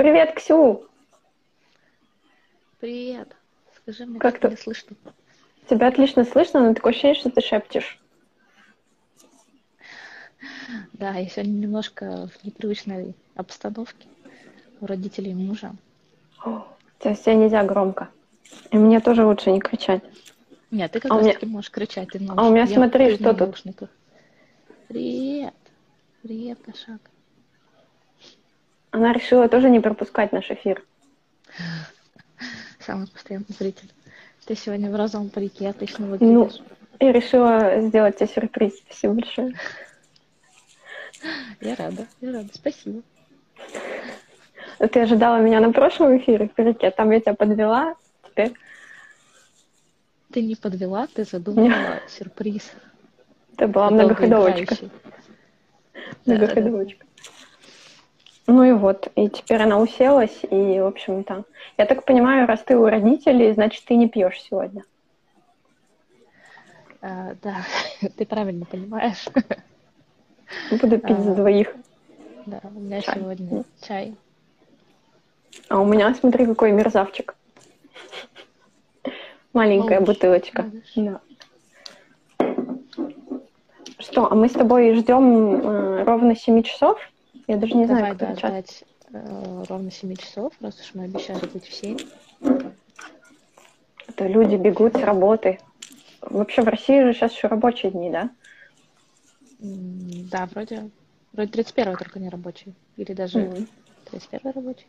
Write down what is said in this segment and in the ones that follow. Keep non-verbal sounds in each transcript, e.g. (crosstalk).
Привет, Ксю! Привет. Скажи мне, Как как ты? слышно? Тебя отлично слышно, но такое ощущение, что ты шепчешь. Да, я сегодня немножко в непривычной обстановке у родителей мужа. Тебя все нельзя громко. И мне тоже лучше не кричать. Нет, ты как А раз меня- таки можешь кричать. Ты в А у меня. Я смотри, что тут. Привет. Привет, кошак. Она решила тоже не пропускать наш эфир. Самый постоянный зритель. Ты сегодня в розовом парике отлично Ну, выглядишь. и решила сделать тебе сюрприз. Спасибо большое. Я рада, я рада. Спасибо. Ты ожидала меня на прошлом эфире в парике, там я тебя подвела. Теперь Ты не подвела, ты задумала сюрприз. это была многоходовочка. Многоходовочка. Ну и вот, и теперь она уселась, и, в общем-то, я так понимаю, раз ты у родителей, значит, ты не пьешь сегодня. А, да, (laughs) ты правильно понимаешь. Буду пить за А. двоих. Да, у меня Чай. сегодня чай. А у меня, смотри, какой мерзавчик. Маленькая Малыш, бутылочка. малыш. Да. Что, а мы с тобой ждем э, ровно 7 часов? Я даже не Давай, знаю, как начать. э, ровно 7 часов, раз уж мы обещали быть в 7. Это люди бегут с работы. Вообще в России же сейчас еще рабочие дни, да? Да, вроде, вроде 31 только не рабочий. Или даже Мгм. 31 рабочий.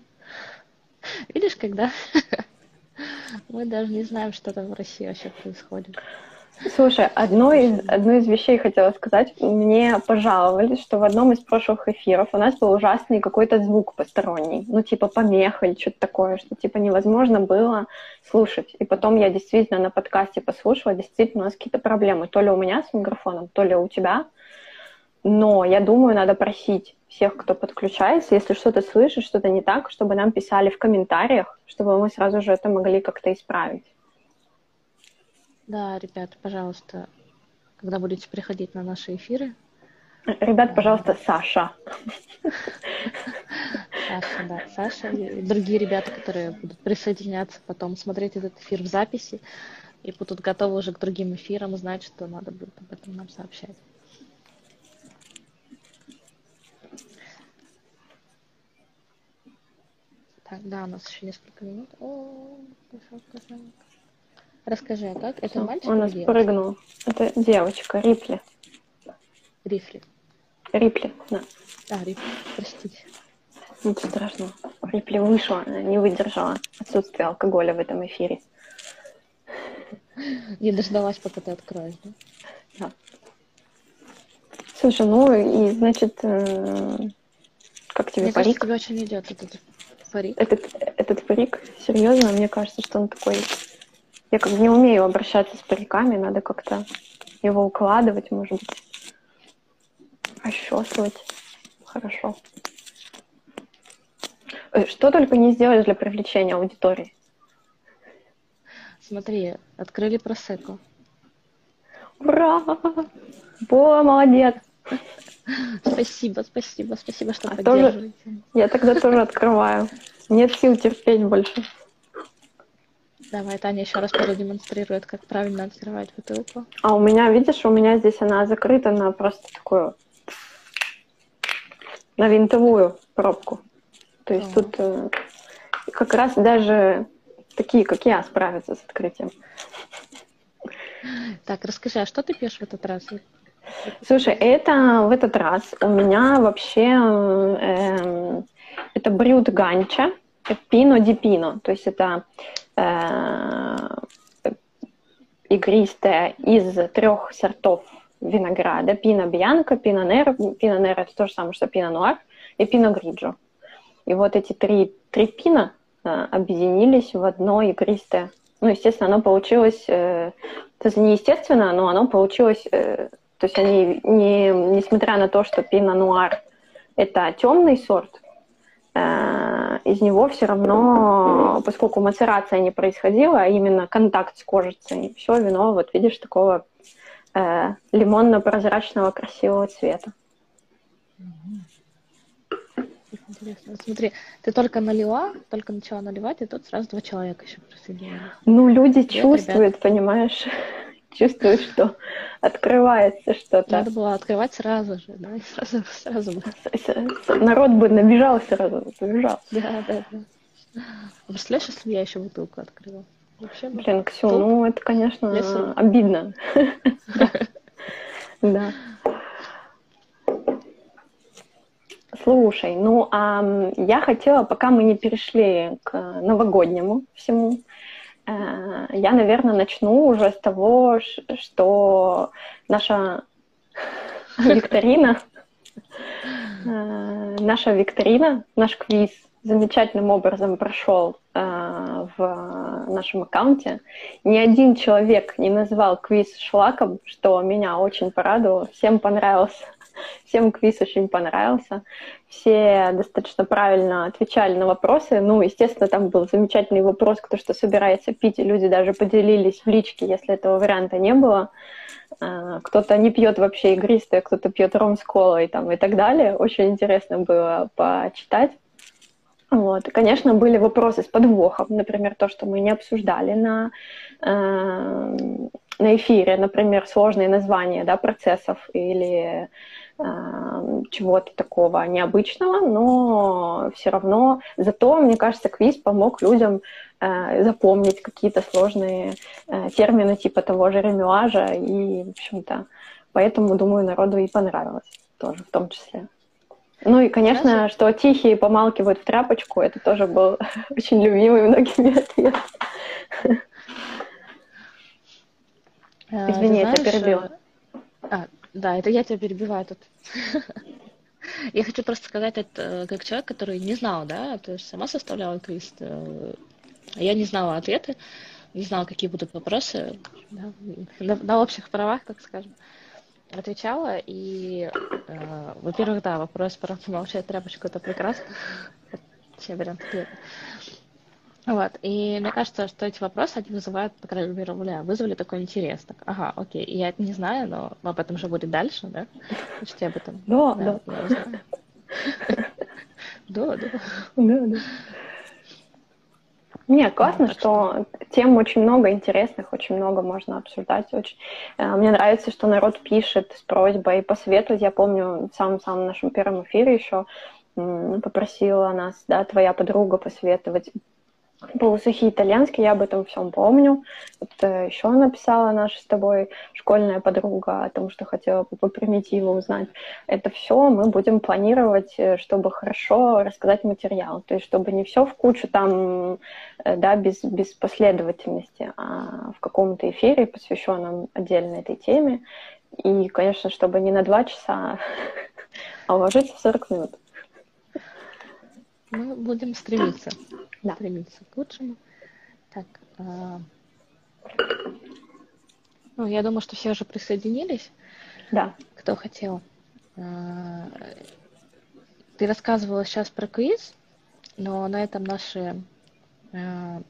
Видишь, когда (laughs) мы даже не знаем, что там в России вообще происходит. Слушай, одно из, одну из вещей хотела сказать. Мне пожаловались, что в одном из прошлых эфиров у нас был ужасный какой-то звук посторонний. Ну, типа помеха или что-то такое, что типа невозможно было слушать. И потом я действительно на подкасте послушала, действительно у нас какие-то проблемы. То ли у меня с микрофоном, то ли у тебя. Но я думаю, надо просить всех, кто подключается, если что-то слышишь, что-то не так, чтобы нам писали в комментариях, чтобы мы сразу же это могли как-то исправить. Да, ребят, пожалуйста, когда будете приходить на наши эфиры, Ребят, пожалуйста, Саша. Саша, да, Саша и другие ребята, которые будут присоединяться потом, смотреть этот эфир в записи и будут готовы уже к другим эфирам, знать, что надо будет об этом нам сообщать. Так, да, у нас еще несколько минут. О, кошак, кошак. Расскажи, а как? Это мальчик Он нас прыгнул. Это девочка, Рипли. Рифли. Рипли, да. А, Рифли, простите. Ничего страшного. Рипли вышла, она не выдержала отсутствие алкоголя в этом эфире. (laughs) Не дождалась, пока ты откроешь, да? Слушай, ну и значит, э, как тебе Мне кажется, парик? тебе очень идет этот парик. Этот, этот парик, серьезно, мне кажется, что он такой... Я как бы не умею обращаться с париками, надо как-то его укладывать, может быть, расчесывать. Хорошо. Э, Что только не сделаешь для привлечения аудитории. Смотри, открыли просеку. Ура! Бола, молодец! Спасибо, спасибо, спасибо, что А тоже- поддерживаете. Я тогда тоже открываю. Нет сил терпеть больше. Давай, Таня еще раз продемонстрирует, как правильно открывать бутылку. А у меня, видишь, у меня здесь она закрыта на просто такую на винтовую пробку. То есть Ага. тут э, как раз даже такие, как я, справятся с открытием. Так, расскажи, а что ты пьешь в этот раз? Слушай, это в этот раз у меня вообще эм, это брют ганча, пино ди пино, то есть это э, игристая из трех сортов винограда, пино бьянко, пино неро, пино неро это то же самое, что пино нуар, и пино гриджо. И вот эти три, три пина э, объединились в одно игристое. Ну, естественно, оно получилось, э, это не но оно получилось э, то есть они, не, несмотря на то, что пино нуар это темный сорт, из него все равно, поскольку мацерация не происходила, а именно контакт с кожицей, все вино, вот видишь, такого э, лимонно-прозрачного красивого цвета. интересно. Смотри, ты только налила, только начала наливать, и тут сразу два человека еще присоединились. Ну, люди Привет, чувствуют, ребят. понимаешь? Чувствуют, что открывается что-то. Надо было открывать сразу же, да? Сразу, сразу. Народ бы набежал сразу, побежал. Да, да, да. Представляешь, если бы я еще бутылку открыла? Вообще, Блин, Ксю, ну это, конечно, Лесу. обидно. Да. Слушай, ну а я хотела, пока мы не перешли к новогоднему всему, я, наверное, начну уже с того, что наша (laughs) викторина, э, наша викторина, наш квиз замечательным образом прошел э, в нашем аккаунте. Ни один человек не назвал квиз шлаком, что меня очень порадовало. Всем понравился. Всем квиз очень понравился. Все достаточно правильно отвечали на вопросы. Ну, естественно, там был замечательный вопрос, кто что собирается пить, люди даже поделились в личке, если этого варианта не было. Э, кто-то не пьет вообще игристое, кто-то пьет ром с колой там, и так далее. Очень интересно было почитать. Вот. Конечно, были вопросы с подвохом, например, то, что мы не обсуждали на, э, на эфире, например, сложные названия да, процессов или чего-то такого необычного, но все равно, зато, мне кажется, квиз помог людям э, запомнить какие-то сложные э, термины типа того же ремюажа, и, в общем-то, поэтому, думаю, народу и понравилось тоже в том числе. Ну и, конечно, Знаешь? что тихие помалкивают в тряпочку, это тоже был (laughs) очень любимый многими ответ. (laughs) А, Извини, я тебя перебила. Э, а, да, это я тебя перебиваю тут. (laughs) Я хочу просто сказать это как человек, который не знал, да, то есть сама составляла квиз. Э, я не знала ответы, не знала, какие будут вопросы да, на, на общих правах, так скажем отвечала, и, э, во-первых, да, вопрос про (laughs) помолчать тряпочку, это прекрасно. (laughs) Все варианты. Вот, и мне кажется, что эти вопросы, они вызывают, по крайней мере, у меня вызвали такой интерес. Так, ага, окей, я это не знаю, но об этом же будет дальше, да? Я об этом... Да, да. Да, да. Да, да. Не, классно, да, что тем очень много интересных, очень много можно обсуждать. Очень... Э, мне нравится, что народ пишет с просьбой посоветовать. Я помню в самом-самом нашем первом эфире еще попросила нас, да, твоя подруга посоветовать полусухий итальянский, я об этом всем помню. Вот э, еще написала наша с тобой школьная подруга о том, что хотела бы по примитиву узнать. Это все мы будем планировать, э, чтобы хорошо рассказать материал. То есть, чтобы не все в кучу там, э, да, без, без последовательности, а в каком-то эфире, посвященном отдельно этой теме. И, конечно, чтобы не на два часа, (laughs) а уложиться в 40 минут. Мы будем стремиться. Да. Стремиться к лучшему. Так. А... Ну, я думаю, что все уже присоединились. Да. Кто хотел. А... Ты рассказывала сейчас про квиз, но на этом наши а...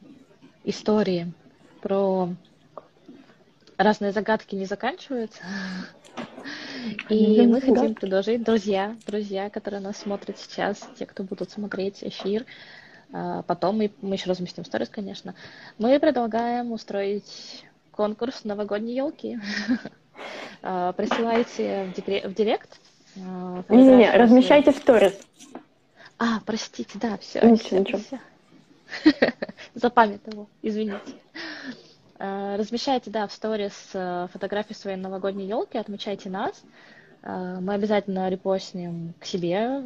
истории про разные загадки не заканчиваются. И мы хотим предложить, друзья, друзья, которые нас смотрят сейчас, те, кто будут смотреть эфир, а, потом мы, мы еще разместим сторис, конечно, мы предлагаем устроить конкурс новогодней елки. (laughs) А, присылайте в директ. А, Не-не-не, размещайте в сторис. А, простите, да, все. Ничего, ничего. (laughs) Запамятовал, извините. Э, размещайте, да, в сторис э, фотографии своей новогодней елки, отмечайте нас. Э, мы обязательно репостнем к себе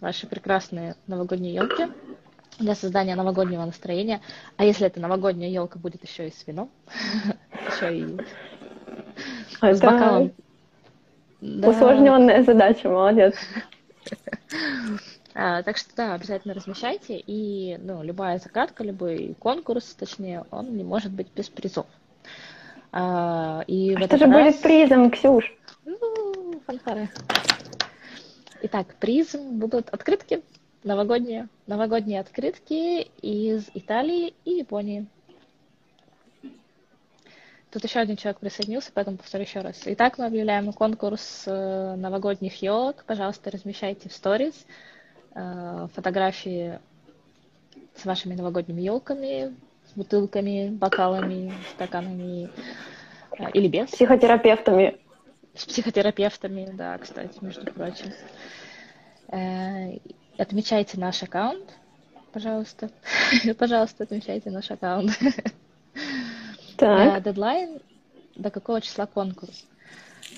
ваши прекрасные новогодние елки для создания новогоднего настроения. А если эта новогодняя елка будет еще и с вином, (laughs) еще и с бокалом. Усложненная задача, молодец. (laughs) А, так что да, обязательно размещайте. И ну, любая загадка, любой конкурс, точнее, он не может быть без призов. А, и а что же раз... будет призом, Ксюш? Ну, фанфары. Итак, призом будут открытки новогодние. Новогодние открытки из Италии и Японии. Тут еще один человек присоединился, поэтому повторю еще раз. Итак, мы объявляем конкурс э, новогодних елок. Пожалуйста, размещайте в сторис фотографии с вашими новогодними елками, с бутылками, бокалами, стаканами э, или без. Психотерапевтами. С психотерапевтами, да, кстати, между прочим. Э, отмечайте наш аккаунт, пожалуйста. (laughs) пожалуйста, отмечайте наш аккаунт. Так. Дедлайн до какого числа конкурс?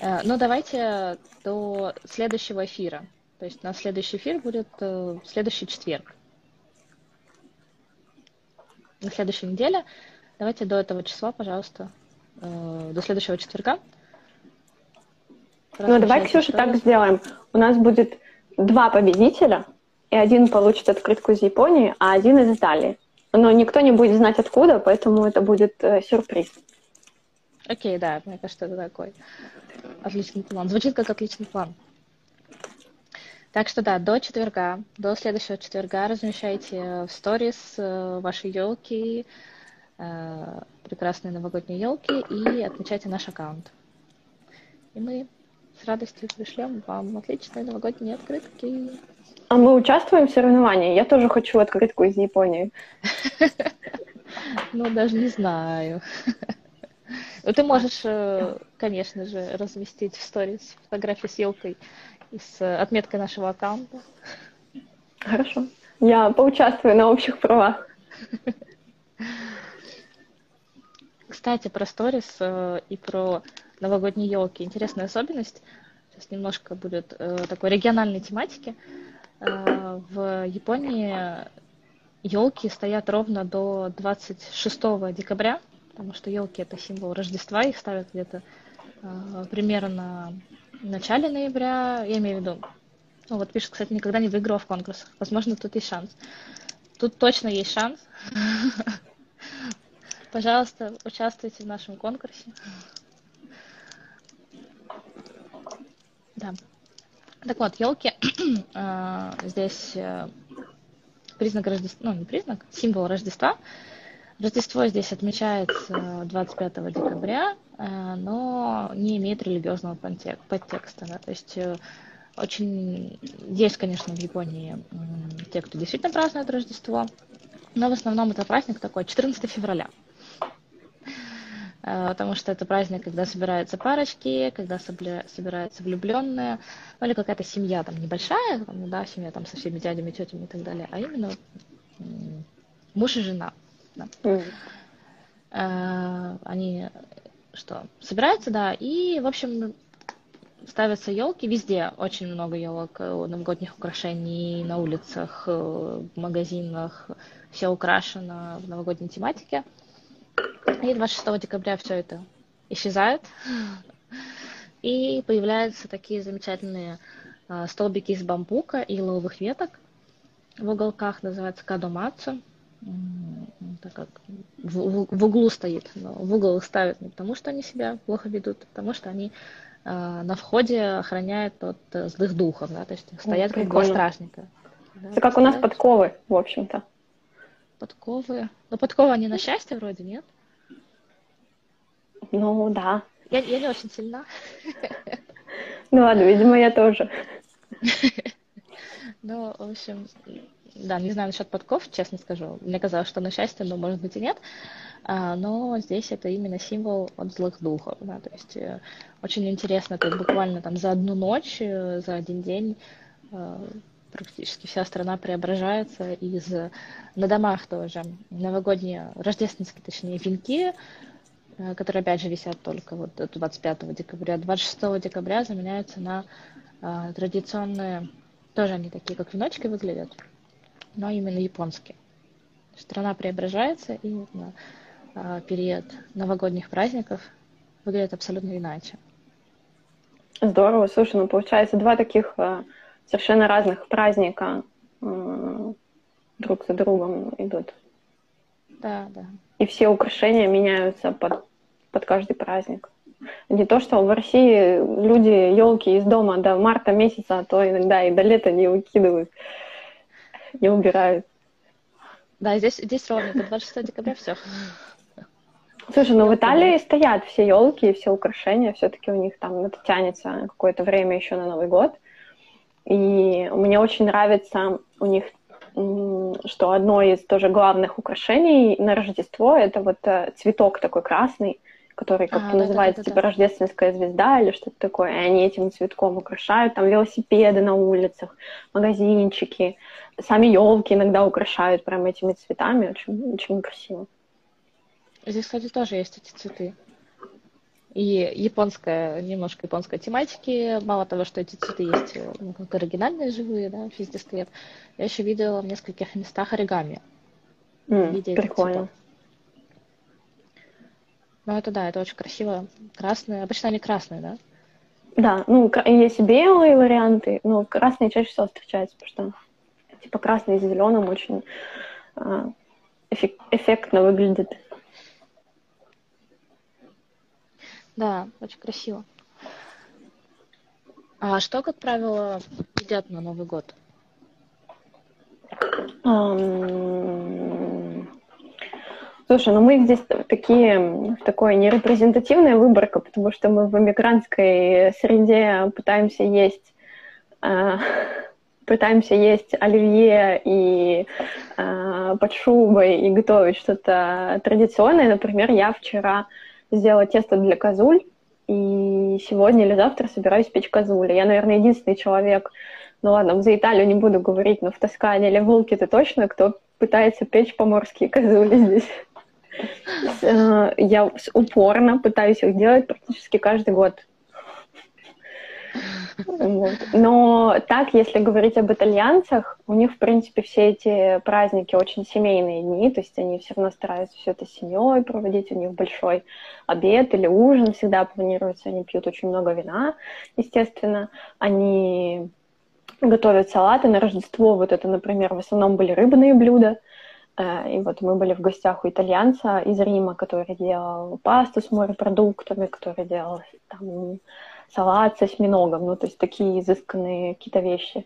Э, ну, давайте до следующего эфира. То есть на следующий эфир будет э, следующий четверг. На следующей неделе. Давайте до этого числа, пожалуйста, э, до следующего четверга. Ну, давай, Ксюша, так сделаем. У нас будет два победителя, и один получит открытку из Японии, а один из Италии. Но никто не будет знать откуда, поэтому это будет э, сюрприз. Окей, да, мне кажется, это такой отличный план. Звучит как отличный план. Так что да, до четверга, до следующего четверга размещайте в сторис э, ваши елки, э, прекрасные новогодние елки и отмечайте наш аккаунт. И мы с радостью пришлем вам отличные новогодние открытки. А мы участвуем в соревновании? Я тоже хочу открытку из Японии. (laughs) Ну, даже не знаю. Ну, ты можешь, э, конечно же, разместить в сторис фотографии с елкой с отметкой нашего аккаунта. Хорошо. Я поучаствую на общих правах. Кстати, про сторис э, и про новогодние елки. Интересная особенность. Сейчас немножко будет э, такой региональной тематики. Э, в Японии елки стоят ровно до 26 декабря, потому что елки это символ Рождества, их ставят где-то примерно в начале ноября, я имею в виду. Ну вот пишет, кстати, никогда не выигрывал в конкурсах. Возможно, тут есть шанс. Тут точно есть шанс. (laughs) Пожалуйста, участвуйте в нашем конкурсе. Да. Так вот, елки (clears throat) а, здесь э, признак Рождества, ну не признак, символ Рождества. Рождество здесь отмечается 25 декабря, э, но не имеет религиозного подтекста. Да? То есть э, очень есть, конечно, в Японии те, кто действительно празднует Рождество, но в основном это праздник такой 14 февраля. Э, потому что это праздник, когда собираются парочки, когда собираются влюбленные, ну или какая-то семья там небольшая, да, семья там со всеми дядями, тетями и так далее, а именно муж и жена. Да. Mm. Они что, собираются, да, и, в общем, ставятся елки везде, очень много елок, э, новогодних украшений на улицах, в магазинах, все украшено в новогодней тематике. И 26 декабря все это исчезает. И появляются такие замечательные столбики из бамбука и ловых веток в уголках, называется кадомацу. Так как в, в углу стоит, но в угол их ставят не потому, что они себя плохо ведут, а потому что они э, на входе охраняют от э, злых духов, да, то есть стоят как два стражника. Да, Это как у нас подковы, в общем-то. Подковы. Но подковы они на счастье вроде, нет? Ну, да. Я, я не очень сильна. Ну ладно, видимо, я тоже. (laughs) Ну, в общем, да, не знаю насчет подков, честно скажу. Мне казалось, что на счастье, но может быть и нет. А, но здесь это именно символ от злых духов. Да, то есть э, очень интересно, есть буквально там за одну ночь, э, за один день э, практически вся страна преображается из на домах тоже новогодние, рождественские, точнее, венки, которые, опять же, висят только вот 25 декабря. 26 декабря заменяются на традиционные, тоже они такие, как веночки выглядят, но именно японские. Страна преображается, и на э, период новогодних праздников выглядит абсолютно иначе. Здорово, слушай, ну получается два таких совершенно разных праздника друг за другом идут. Да, да. И все украшения меняются под, под каждый праздник. Не то, что в России люди елки из дома до марта месяца, а то иногда и до лета не выкидывают, (laughs) не убирают. Да, здесь, здесь ровно, до 26 декабря все. Слушай, ну в Италии стоят все елки и все украшения, все-таки у них там это тянется какое-то время еще на Новый год. И мне очень нравится у них, что одно из тоже главных украшений на Рождество это вот э, цветок такой красный, который как-то а, называется да, да, да, типа да. рождественская звезда или что-то такое. И они этим цветком украшают. Там велосипеды на улицах, магазинчики, сами елки иногда украшают прям этими цветами. Очень, очень красиво. Здесь, кстати, тоже есть эти цветы. И японская, немножко японской тематики. Мало того, что эти цветы есть э, ну, как оригинальные живые, да, везде стоят. Я еще видела в нескольких местах оригами. Mm, прикольно. Ну, это да, это очень красиво. Красные. Обычно они красные, да? Да, ну, есть белые варианты, но красные чаще всего встречаются, потому что типа красный с зеленым очень э, эффектно выглядит. Да, очень красиво. А что, как правило, едят на Новый год? Um, слушай, ну мы здесь такие, такое нерепрезентативная выборка, потому что мы в эмигрантской среде пытаемся есть uh, (laughs) пытаемся есть оливье и э, под шубой и готовить что-то традиционное. Например, я вчера сделала тесто для козуль, и сегодня или завтра собираюсь печь козули. Я, наверное, единственный человек, ну ладно, за Италию не буду говорить, но в Тоскане или в Волке-то точно, кто пытается печь поморские козули здесь. Э, я упорно пытаюсь их делать практически каждый год. Вот. Но так, если говорить об итальянцах, у них, в принципе, все эти праздники очень семейные дни, то есть они все равно стараются все это с семьей проводить, у них большой обед или ужин всегда планируется, они пьют очень много вина, естественно, они готовят салаты на Рождество, вот это, например, в основном были рыбные блюда, и вот мы были в гостях у итальянца из Рима, который делал пасту с морепродуктами, который делал там салат с осьминогом, ну, то есть такие изысканные какие-то вещи.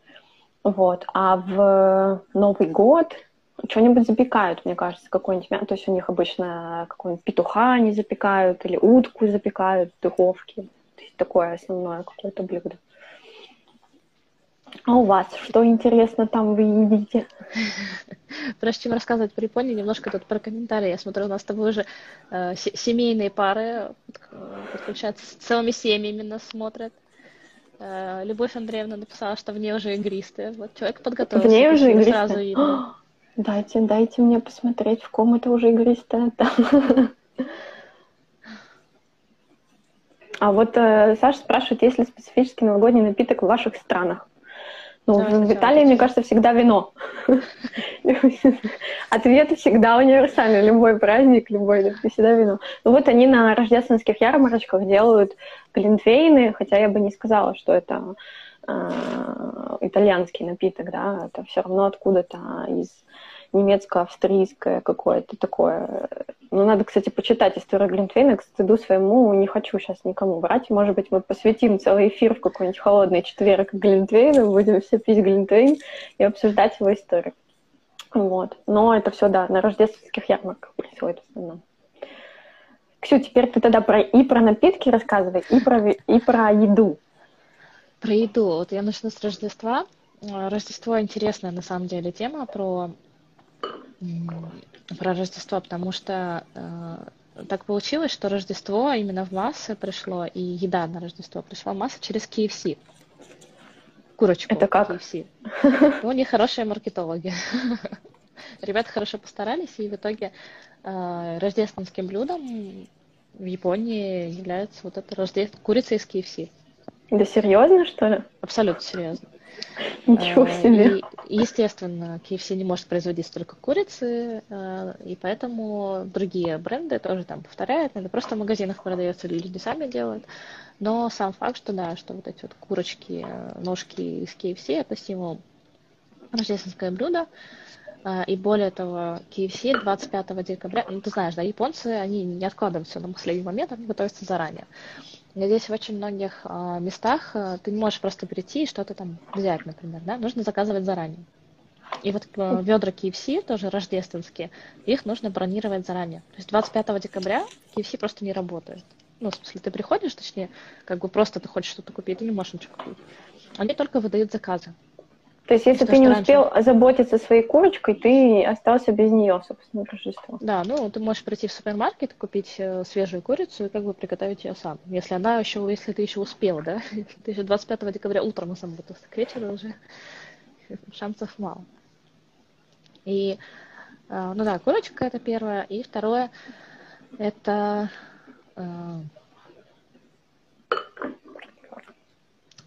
Вот. А в Новый год что-нибудь запекают, мне кажется, какой-нибудь мясо. То есть у них обычно какой-нибудь петуха они запекают или утку запекают в духовке. То есть такое основное какое-то блюдо. А у вас что интересно там вы едите? (laughs) Прежде чем рассказывать про Японию, немножко тут про комментарии. Я смотрю, у нас с тобой уже э, семейные пары подключаются, с целыми семьями именно смотрят. Э, Любовь Андреевна написала, что в ней уже игристые. Вот человек подготовился. В ней уже игристые? Сразу видно. (gasps) Дайте, дайте мне посмотреть, в ком это уже игристое. (laughs) А вот э, Саша спрашивает, есть ли специфический новогодний напиток в ваших странах? Ну, да, в Италии, мне кажется, всегда вино. (laughs) Ответ всегда универсальный. Любой праздник, любой, всегда вино. Ну вот они на рождественских ярмарочках делают глинтвейны, хотя я бы не сказала, что это э, итальянский напиток, да, это все равно откуда-то из немецко-австрийское какое-то такое. Ну, надо, кстати, почитать историю Глинтвейна. К стыду своему не хочу сейчас никому брать. Может быть, мы посвятим целый эфир в какой-нибудь холодный четверг Глинтвейну, будем все пить Глинтвейн и обсуждать его историю. Вот. Но это все, да, на рождественских ярмарках происходит в основном. Ксю, теперь ты тогда про, и про напитки рассказывай, и про, и про еду. Про еду. Вот я начну с Рождества. Рождество интересная на самом деле тема про про Рождество, потому что э, так получилось, что Рождество именно в массы пришло, и еда на Рождество пришла в массы через KFC. Курочку Это как? KFC. Ну, у них хорошие маркетологи. (laughs) Ребята хорошо постарались, и в итоге э, рождественским блюдом в Японии является вот эта рождеств... курица из KFC. Да серьезно, что ли? Абсолютно серьезно. Ничего э, себе. И, естественно, KFC не может производить столько курицы, э, и поэтому другие бренды тоже там повторяют. Это просто в магазинах продается, или люди сами делают. Но сам факт, что да, что вот эти вот курочки, э, ножки из KFC это символ рождественское блюдо. И более того, KFC 25 декабря, ну ты знаешь, да, японцы, они не откладывают все на последний момент, они готовятся заранее. Здесь в очень многих э, местах э, ты не можешь просто прийти и что-то там взять, например, да, нужно заказывать заранее. И вот э, ведра KFC, тоже рождественские, их нужно бронировать заранее. То есть 25 декабря KFC просто не работает. Ну, в смысле, ты приходишь, точнее, как бы просто ты хочешь что-то купить, ты не можешь ничего купить. Они только выдают заказы. То есть, если ты не успел раньше... заботиться своей курочкой, ты остался без нее, собственно, Рождество. Да, ну ты можешь прийти в супермаркет, купить э, свежую курицу и как бы приготовить ее сам. Если она еще, если ты еще успел, да? (laughs) Ты еще 25 декабря утром сам будет, к вечеру уже (laughs) шансов мало. И, э, ну да, курочка это первое. И второе, это э,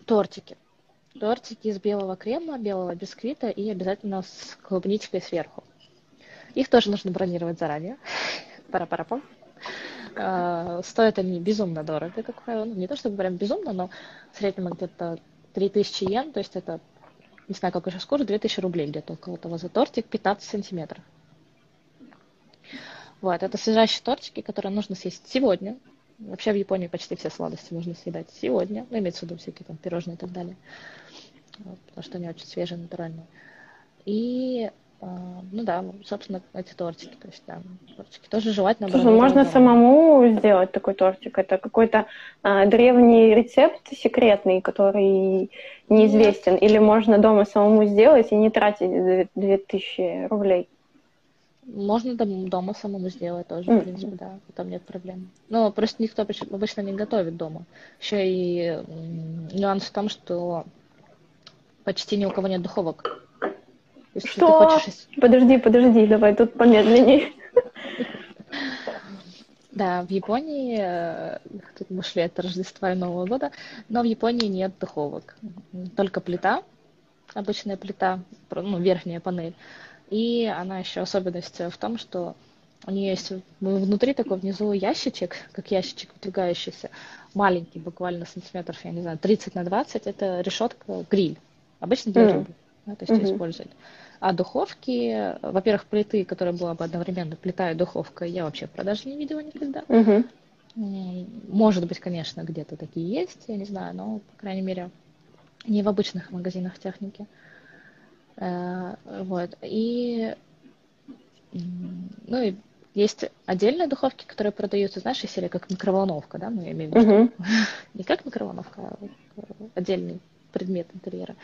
тортики тортики из белого крема, белого бисквита и обязательно с клубничкой сверху. Их тоже нужно бронировать заранее. (laughs) Пара-пара-пам. Uh, стоят они безумно дорого, как правило. Ну, не то чтобы прям безумно, но в среднем где-то 3000 йен, то есть это, не знаю, как сейчас курс, 2000 рублей где-то около того за тортик, 15 сантиметров. Вот, это свежайшие тортики, которые нужно съесть сегодня. Вообще в Японии почти все сладости можно съедать сегодня, ну, имеется в виду всякие там пирожные и так далее потому что они очень свежие, натуральные. И а, ну да, собственно, эти тортики, то есть да, тортики тоже желательно. Слушай, можно дома. самому сделать такой тортик. Это какой-то а, древний рецепт секретный, который неизвестен. Нет. Или можно дома самому сделать и не тратить 2000 рублей. Можно дома самому сделать тоже, mm-hmm. в принципе, да, там нет проблем. Но просто никто обычно не готовит дома. Еще и нюанс в том, что почти ни у кого нет духовок. Если Что? Хочешь... Подожди, подожди, давай тут помедленнее. Да, в Японии, э, тут мы шли от Рождества и Нового года, но в Японии нет духовок. Только плита, обычная плита, ну, верхняя панель. И она еще особенность в том, что у нее есть внутри такой внизу ящичек, как ящичек выдвигающийся, маленький, буквально сантиметров, я не знаю, 30 на 20, это решетка гриль. Обычно для рыбы, да, то есть mm-hmm. использовать. А духовки, во-первых, плиты, которая была бы одновременно плита и духовка, я вообще в продаже не видела никогда. Mm-hmm. Может быть, конечно, где-то такие есть, я не знаю, но, по крайней мере, не в обычных магазинах техники. Э, вот. И, ну и есть отдельные духовки, которые продаются, знаешь, из серии как микроволновка, да, ну я имею в виду, uh-huh. (laughs) не как микроволновка, а отдельный предмет интерьера.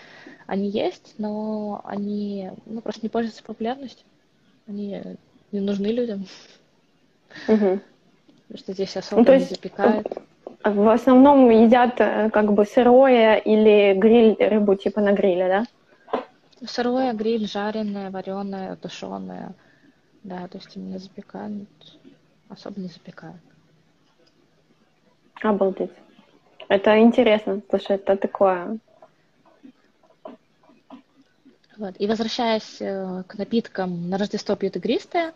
Они есть, но они ну, просто не пользуются популярностью. Они не нужны людям. Угу. Потому что здесь особо ну, не запекают. В основном едят э, как бы сырое или гриль рыбу типа на гриле, да? Сырое, гриль, жареное, вареное, тушеное. Да, то есть именно запекают. Особо не запекают. Обалдеть. Это интересно, слушай, это такое вот. И возвращаясь э, к напиткам, на Рождество пьют игристое.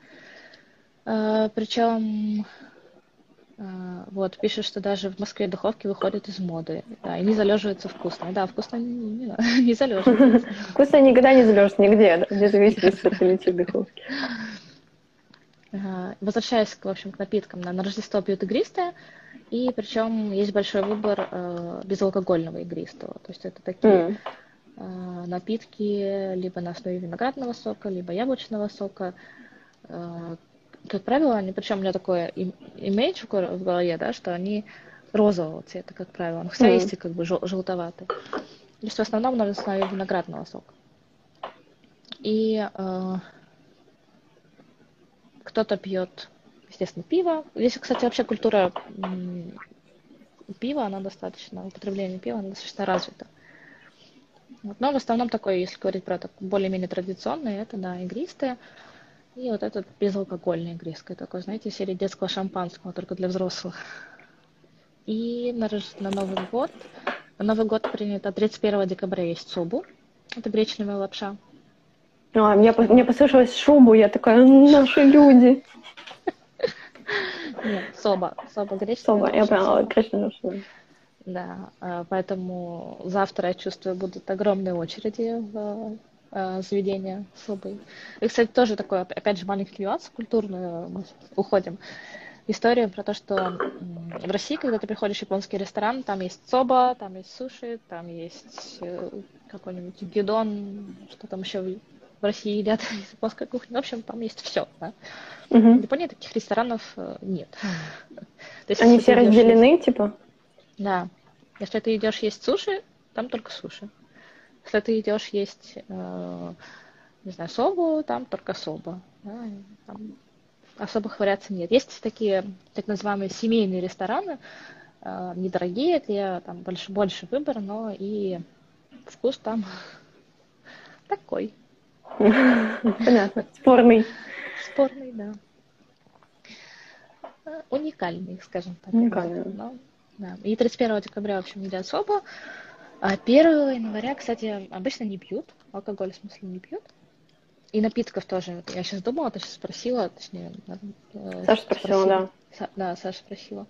Э, причем э, вот, пишет, что даже в Москве духовки выходят из моды. Да, и не залеживаются вкусно. Да, вкусно не, не, (laughs) не залеживается. Вкусно никогда не залежится нигде, вне зависимости от величины духовки. Возвращаясь, в общем, к напиткам, на, Рождество пьют игристое, и причем есть большой выбор безалкогольного игристого. То есть это такие напитки либо на основе виноградного сока, либо яблочного сока. Э, как правило, они, причем у меня такое имейдж в голове, да, что они розового цвета, как правило. Ну, хотя mm. есть и как бы жел- желтоватые. То есть в основном на основе виноградного сока. И э, кто-то пьет, естественно, пиво. Здесь, кстати, вообще культура пива, она достаточно, употребление пива, она достаточно развита. Вот. Но в основном такое, если говорить про более-менее традиционное, это, да, игристое. И вот этот безалкогольный игристое, такой, знаете, серии детского шампанского, только для взрослых. И на, на Новый год, на Новый год принято 31 декабря есть субу, это гречневая лапша. А, мне, мне послышалось шубу, я такая, наши люди. Нет, соба, соба гречневая. Соба, я поняла, гречневая шуба. Да, а, поэтому завтра, я чувствую, будут огромные очереди в а, заведение особый. И, кстати, тоже такой, опять же, маленький нюанс культурный, мы уходим. История про то, что в России, когда ты приходишь в японский ресторан, там есть соба, там есть суши, там есть э, какой-нибудь гидон, что там еще в России едят (laughs) из японской кухни. В общем, там есть все. Да? Угу. В Японии таких ресторанов э, нет. (laughs) То есть, Они все разделены, типа? Да. Если ты идешь есть суши, там только суши. Если ты идешь есть, э, не знаю, собу, там только соба. Да, там особых вариаций нет. Есть такие так называемые семейные рестораны, э, недорогие, где там больше, больше выбора, но и вкус там (laughs) такой. Понятно. Спорный. Спорный, да. Э, уникальный, скажем так. Уникальный. Но, да. И 31 декабря, в общем, не особо. А 1 января, кстати, обычно не пьют. Алкоголь, в смысле, не пьют. И напитков тоже. Я сейчас думала, ты сейчас спросила, точнее... Э, Саша спросила, да. Са, да, Саша спросила.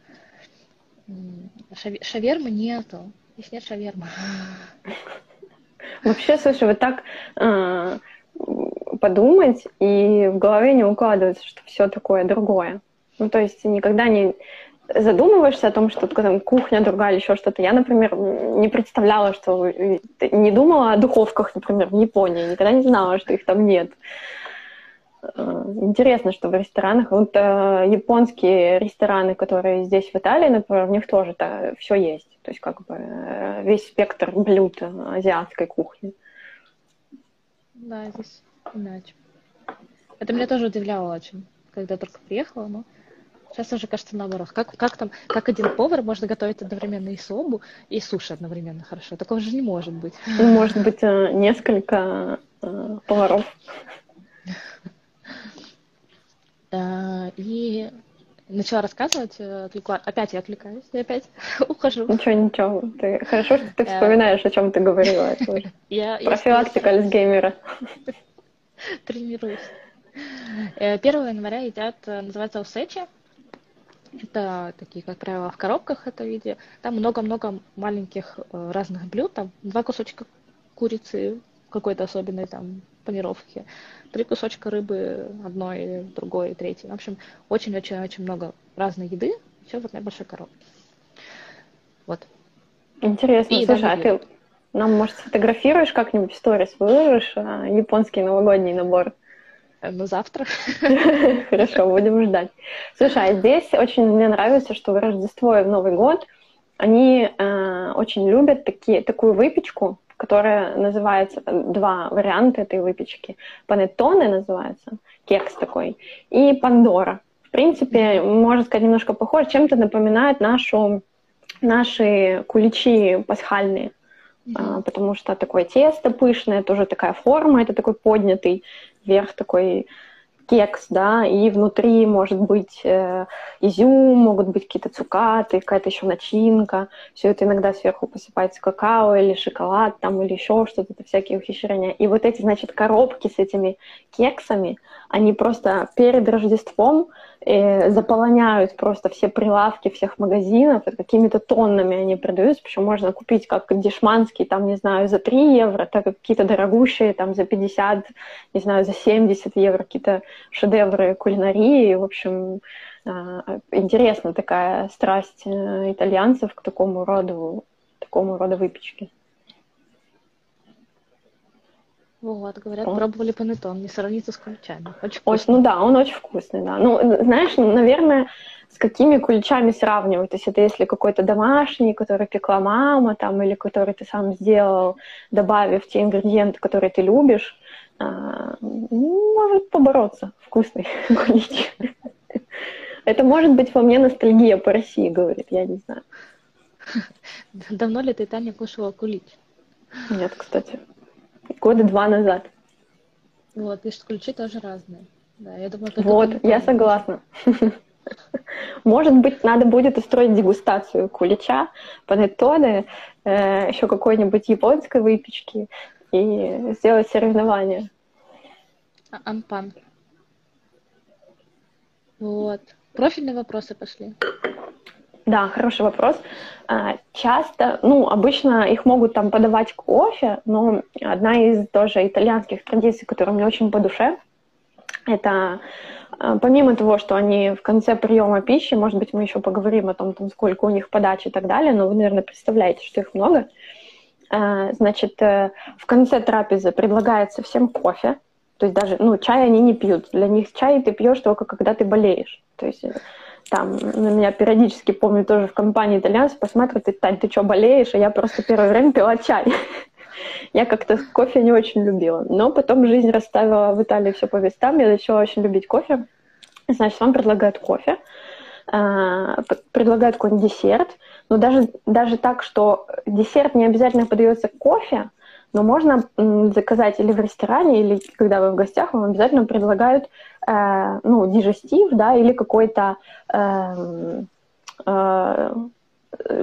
Шавермы нету. Здесь нет шавермы. Вообще, слушай, вот так э, подумать, и в голове не укладывается, что все такое другое. Ну, то есть никогда не задумываешься о том, что там кухня другая или еще что-то. Я, например, не представляла, что... Не думала о духовках, например, в Японии. Никогда не знала, что их там нет. Э, интересно, что в ресторанах... Вот э, японские рестораны, которые здесь в Италии, например, в них тоже -то все есть. То есть как бы э, весь спектр блюд азиатской кухни. Да, здесь иначе. Это меня тоже удивляло очень, когда только приехала, но сейчас уже кажется наоборот. Как, как там, как один повар может готовить одновременно и собу, и суши одновременно хорошо? Такого же не может быть. Ну, может быть, э, несколько э, поваров. И начала рассказывать, э, отвлекла... опять я отвлекаюсь, я опять (laughs) ухожу. Ничего, ничего. Ты... Хорошо, что ты вспоминаешь, о чем ты говорила. (laughs) Я, Профилактика Альцгеймера. (laughs) Тренируюсь. 1 э, января едят, называется усечи. Это такие, как правило, в коробках это виде. Там много-много маленьких разных блюд. Там два кусочка курицы какой-то особенной там панировки, три кусочка рыбы, одной, другой, третьей. В общем, очень-очень-очень много разной еды, все в одной большой коробке. Вот. Интересно. И Слушай, а ты нам, может, сфотографируешь как-нибудь в сторис, выложишь а, японский новогодний набор? Э, ну, завтра. (laughs) Хорошо, будем ждать. Слушай, а здесь очень мне нравится, что в Рождество и в Новый год они э, очень любят такие, такую выпечку, которая называется, два варианта этой выпечки. Панеттоне называется, кекс такой, и пандора. В принципе, можно сказать, немножко похож, чем-то напоминает нашу, наши куличи пасхальные. Mm-hmm. потому что такое тесто пышное, тоже такая форма, это такой поднятый верх такой кекс, да, и внутри может быть э, изюм, могут быть какие-то цукаты, какая-то еще начинка. Все это иногда сверху посыпается какао или шоколад там или еще что-то, это всякие ухищрения. И вот эти, значит, коробки с этими кексами, они просто перед Рождеством э, заполоняют просто все прилавки всех магазинов, какими-то тоннами они продаются, причем можно купить как дешманский, там, не знаю, за 3 евро, так как какие-то дорогущие, там, за 50, не знаю, за 70 евро, какие-то шедевры кулинарии, в общем, э, интересна такая страсть э, итальянцев к такому роду, такому роду выпечки. Вот, говорят, он... пробовали панеттон, не сравнится с куличами. Очень вкусный. Ну да, он очень вкусный, да. Ну, знаешь, наверное, с какими куличами сравнивать? То есть это если какой-то домашний, который пекла мама, там, или который ты сам сделал, добавив те ингредиенты, которые ты любишь, а, может побороться вкусный (laughs) кулич. Это может быть во мне ностальгия по России, говорит, я не знаю. (laughs) Давно ли ты, Таня, кушала кулич? Нет, кстати года два назад. Вот, пишут, ключи тоже разные. Да, я думаю, вот, я согласна. (laughs) Может быть, надо будет устроить дегустацию кулича, панеттоне, э, еще какой-нибудь японской выпечки и сделать соревнования. А, Анпан. Вот. Профильные вопросы пошли. Да, хороший вопрос. А, часто, ну, обычно их могут там подавать кофе, но одна из тоже итальянских традиций, которая мне очень по душе, это а, помимо того, что они в конце приема пищи, может быть, мы еще поговорим о том, там, сколько у них подачи и так далее, но вы, наверное, представляете, что их много. А, значит, э, в конце трапезы предлагается всем кофе, то есть даже, ну, чай они не пьют. Для них чай ты пьешь только когда ты болеешь. То есть э, там на меня периодически, помню, тоже в компании итальянцев посмотрят, и, Тань, ты что, болеешь? А я просто первое время пила чай. (laughs) Я как-то кофе не очень любила. Но потом жизнь расставила в Италии все по местам. Я начала очень любить кофе. Значит, вам предлагают кофе, а, предлагают какой-нибудь десерт. Но даже, даже так, что десерт не обязательно подается кофе, но можно заказать или в ресторане, или когда вы в гостях, вам обязательно предлагают э, ну, дижестив, да, или какой-то э, э,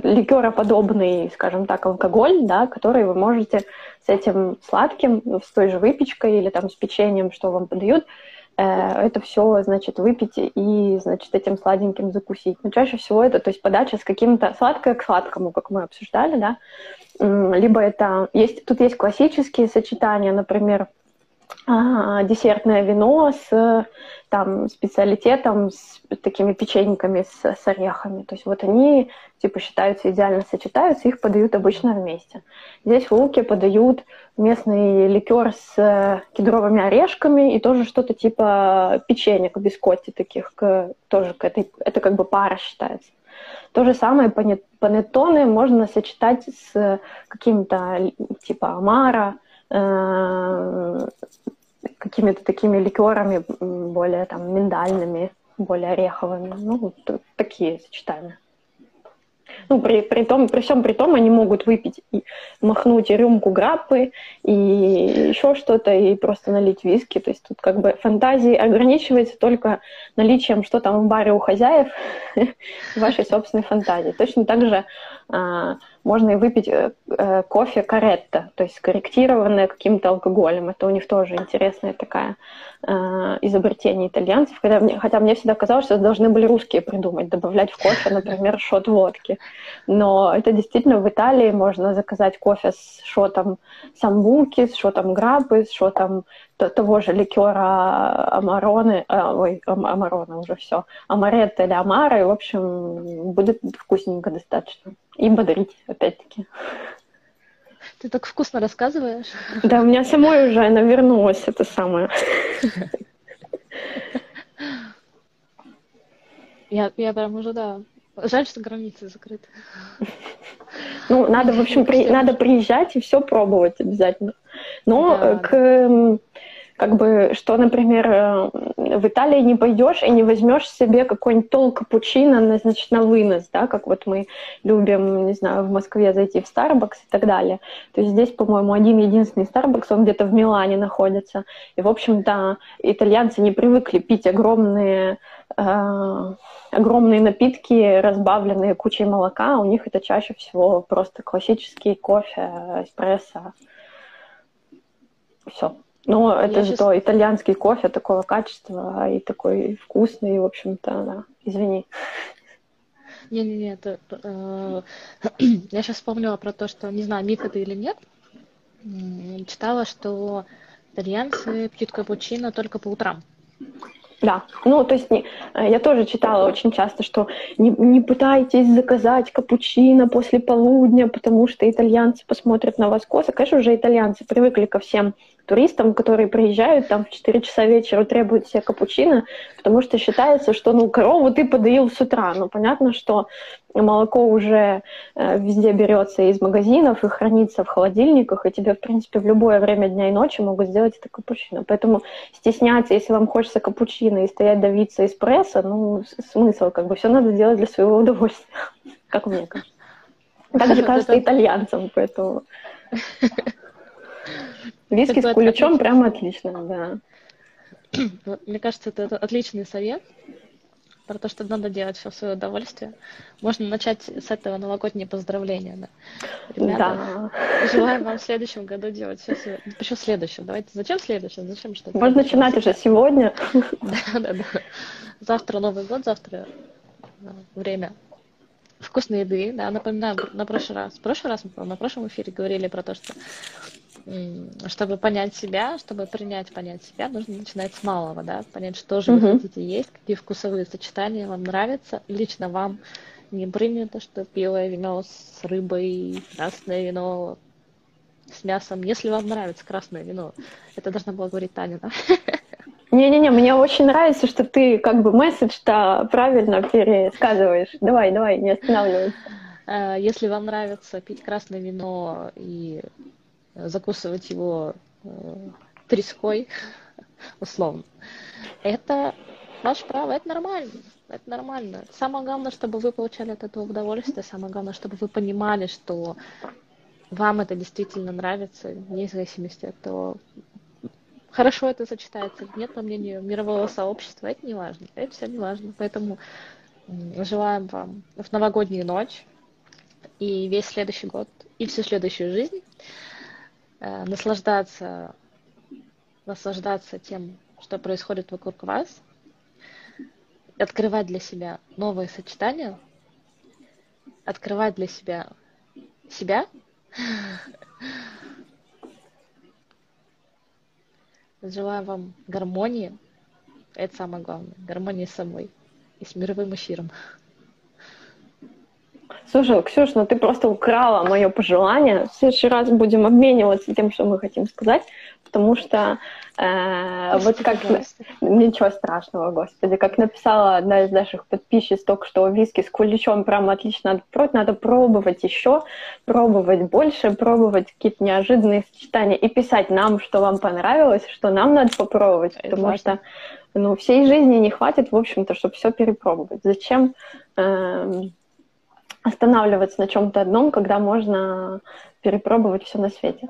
ликероподобный, скажем так, алкоголь, да, который вы можете с этим сладким, с той же выпечкой или там с печеньем, что вам подают, э, это все, значит, выпить и, значит, этим сладеньким закусить. Но чаще всего это, то есть подача с каким-то сладкое к сладкому, как мы обсуждали, да, либо это есть тут есть классические сочетания, например, а, десертное вино с там специалитетом, с такими печеньками с, с орехами. То есть вот они типа считаются идеально сочетаются, их подают обычно вместе. Здесь в Луке подают местный ликер с кедровыми орешками и тоже что-то типа печенек, бискотти таких, к, тоже к этой, это как бы пара считается. То же самое панеттоны можно сочетать с каким-то типа омара, э, какими-то такими ликерами более там миндальными, более ореховыми. Ну, вот такие сочетания. Ну, при, при, том, при всем при том они могут выпить и махнуть и рюмку граппы, и еще что-то, и просто налить виски. То есть тут как бы фантазии ограничивается только наличием, что там в баре у хозяев, (laughs) вашей собственной фантазии. Точно так же а, можно и выпить э, э, кофе каретта, то есть скорректированное каким-то алкоголем. Это у них тоже интересная такая э, изобретение итальянцев. Хотя мне, хотя мне всегда казалось, что должны были русские придумать, добавлять в кофе, например, шот водки. Но это действительно в Италии можно заказать кофе с шотом самбуки, с шотом грабы, с шотом того же ликера амароны, а, ой, амарона уже все, амаретто или амара, и, в общем, будет вкусненько достаточно. И бодрить, опять-таки. Ты так вкусно рассказываешь. Да, у меня самой уже навернулось это самое. Я, я прям уже, да. Жаль, что границы закрыты. Ну, надо, в общем, при, надо приезжать и все пробовать обязательно. Но да, к да как бы, что, например, э, в Италии не пойдешь и не возьмешь себе какой-нибудь тол капучино, на, значит, на вынос, да, как вот мы любим, не знаю, в Москве зайти в Starbucks и так далее. То есть здесь, по-моему, один единственный Starbucks, он где-то в Милане находится. И, в общем-то, итальянцы не привыкли пить огромные э, огромные напитки, разбавленные кучей молока, у них это чаще всего просто классический кофе, эспрессо. Все. Но я это зато сейчас... итальянский кофе такого качества и такой вкусный, в общем-то, да. Извини. Не-не-не, это, э, (clears throat) я сейчас вспомнила про то, что, не знаю, миф это или нет, читала, что итальянцы пьют капучино только по утрам. Да, ну то есть не, э, я тоже читала очень часто, что не, не пытайтесь заказать капучино после полудня, потому что итальянцы посмотрят на вас косо. Конечно, уже итальянцы привыкли ко всем туристам, которые приезжают там в 4 часа вечера, требуют себе капучино, потому что считается, что ну корову ты подоил с утра. Ну понятно, что молоко уже э, везде берется из магазинов и хранится в холодильниках, и тебе, в принципе, в любое время дня и ночи могут сделать это капучино. Поэтому стесняться, если вам хочется капучино и стоять давиться эспрессо, ну, смысл, как бы, все надо делать для своего удовольствия, (laughs) как мне кажется. Так же (laughs) кажется итальянцам, поэтому... (laughs) Виски с куличом прямо отлично, да. (clears throat) Мне кажется, это отличный совет про то, что надо делать все в свое удовольствие. Можно начать с этого новогоднее поздравление. Да. Ребята, да. желаем вам в следующем году делать все свое... Еще следующем. Давайте, зачем следующем? Зачем что-то? Можно начинать уже сегодня. (laughs) Да, да, да. Завтра Новый год, завтра э, время вкусной еды, да, напоминаю, на прошлый раз, в прошлый раз мы на прошлом эфире говорили про то, что чтобы понять себя, чтобы принять, понять себя, нужно начинать с малого, да, понять, что же вы хотите есть, какие вкусовые сочетания вам нравятся. Лично вам не принято, что белое вино с рыбой, красное вино с мясом. Если вам нравится красное вино, это должна была говорить Таня, да? Не-не-не, мне очень нравится, что ты как бы месседж-то правильно пересказываешь. Давай, давай, не останавливайся. Э, если вам нравится пить красное вино и закусывать его э, треской, условно, это ваше право, это нормально. Это нормально. Самое главное, чтобы вы получали от этого удовольствие. Самое главное, чтобы вы понимали, что вам это действительно нравится, вне зависимости от того, хорошо это сочетается или нет, по мнению мирового сообщества, это не важно. Это все не важно. Поэтому желаем вам в новогоднюю ночь и весь следующий год, и всю следующую жизнь наслаждаться, наслаждаться тем, что происходит вокруг вас, открывать для себя новые сочетания, открывать для себя себя, (laughs) Желаю вам гармонии. Это самое главное. Гармонии с собой и с мировым эфиром. Слушай, Ксюш, ну ты просто украла мое пожелание. В следующий раз будем обмениваться тем, что мы хотим сказать, потому что э, вот как... Ничего страшного, господи. Как написала одна из наших подписчиц только что виски с куличом прям отлично отпроть. Надо пробовать еще, пробовать больше, пробовать какие-то неожиданные сочетания и писать нам, что вам понравилось, что нам надо попробовать, Это потому важно. что ну, всей жизни не хватит, в общем-то, чтобы все перепробовать. Зачем... Э, останавливаться на чем-то одном, когда можно перепробовать все на свете.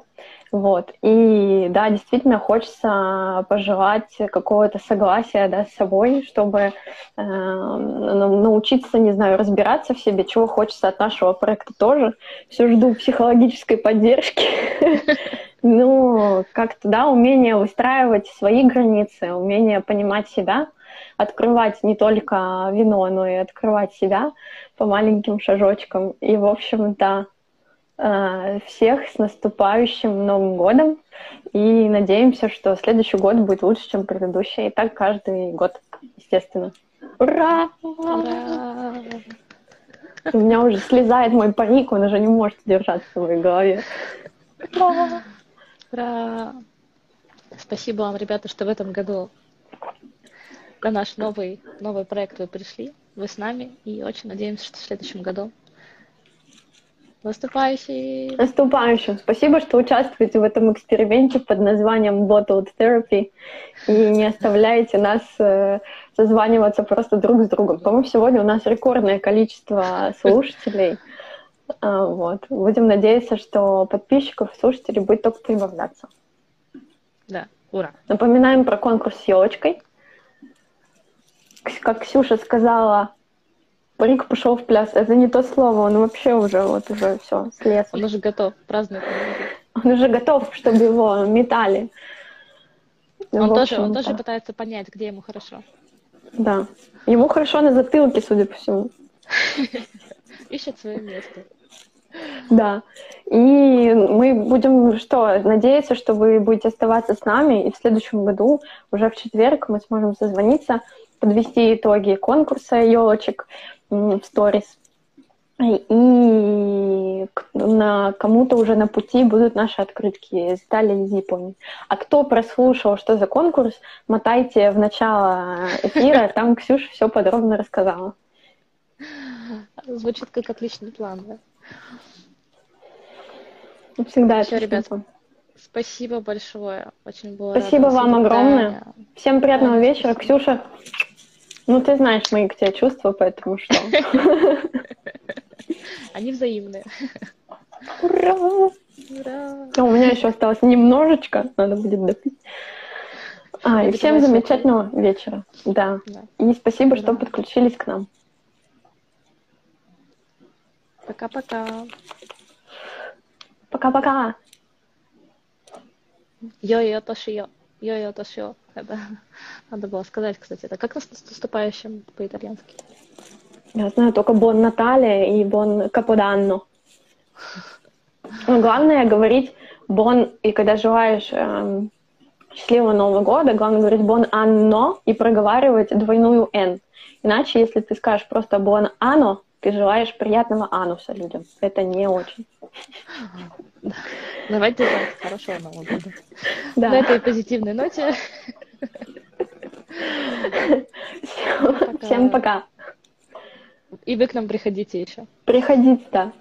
Вот. И да, действительно хочется пожелать какого-то согласия да, с собой, чтобы э, научиться, не знаю, разбираться в себе, чего хочется от нашего проекта тоже. Все жду психологической поддержки. (laughs) Ну, как-то, да, умение выстраивать свои границы, умение понимать себя — открывать не только вино, но и открывать себя по маленьким шажочкам. И, в общем-то, э, всех с наступающим Новым годом. И надеемся, что следующий год будет лучше, чем предыдущий. И так каждый год, естественно. Ура! Ура! У меня уже слезает мой парик, он уже не может держаться в моей голове. Ура! Ура! Спасибо вам, ребята, что в этом году на наш новый, новый проект вы пришли, вы с нами, и очень надеемся, что в следующем году Наступающий. Наступающим. Спасибо, что участвуете в этом эксперименте под названием Bottled Therapy и не оставляете нас э, созваниваться просто друг с другом. По-моему, сегодня у нас рекордное количество слушателей. А, вот. Будем надеяться, что подписчиков, слушателей будет только прибавляться. Да, ура. Напоминаем про конкурс с елочкой как Ксюша сказала, парик пошел в пляс. Это не то слово, он вообще уже вот уже все слез. Он уже готов, празднует. Он уже готов, чтобы его метали. Он, тоже, он тоже пытается понять, где ему хорошо. Да. Ему хорошо на затылке, судя по всему. (laughs) Ищет свое место. Да. И мы будем что, надеяться, что вы будете оставаться с нами, и в следующем году, уже в четверг, мы сможем созвониться подвести итоги конкурса елочек в сторис. И на кому-то уже на пути будут наши открытки из Италии, из Японии. А кто прослушал, что за конкурс, мотайте в начало эфира, там Ксюша все подробно рассказала. Звучит как отличный план, да? Всегда Все, ребят, спасибо большое. Очень было Спасибо вам огромное. Всем приятного да, вечера. Спасибо. Ксюша, ну, ты знаешь мои к тебе чувства, поэтому что? (laughs) Они взаимные. Ура! Ура! У меня еще осталось немножечко, надо будет допить. А, и всем замечательного вечера. Да. да. И спасибо, что подключились к нам. Пока-пока. Пока-пока. Йо-йо, Тошио. Йо-йо, Тошио. Это надо было сказать, кстати. Это как наступающим по-итальянски? Я знаю только Бон Натале и Бон Каподанно. Но главное говорить Бон, и когда желаешь эм, счастливого Нового года, главное говорить Бон Анно и проговаривать двойную Н. Иначе, если ты скажешь просто Бон Ано, ты желаешь приятного ануса людям. Это не очень. Давайте желать хорошего Нового года. Да. На этой позитивной ноте Всем пока. И вы к нам приходите еще. Приходите, да.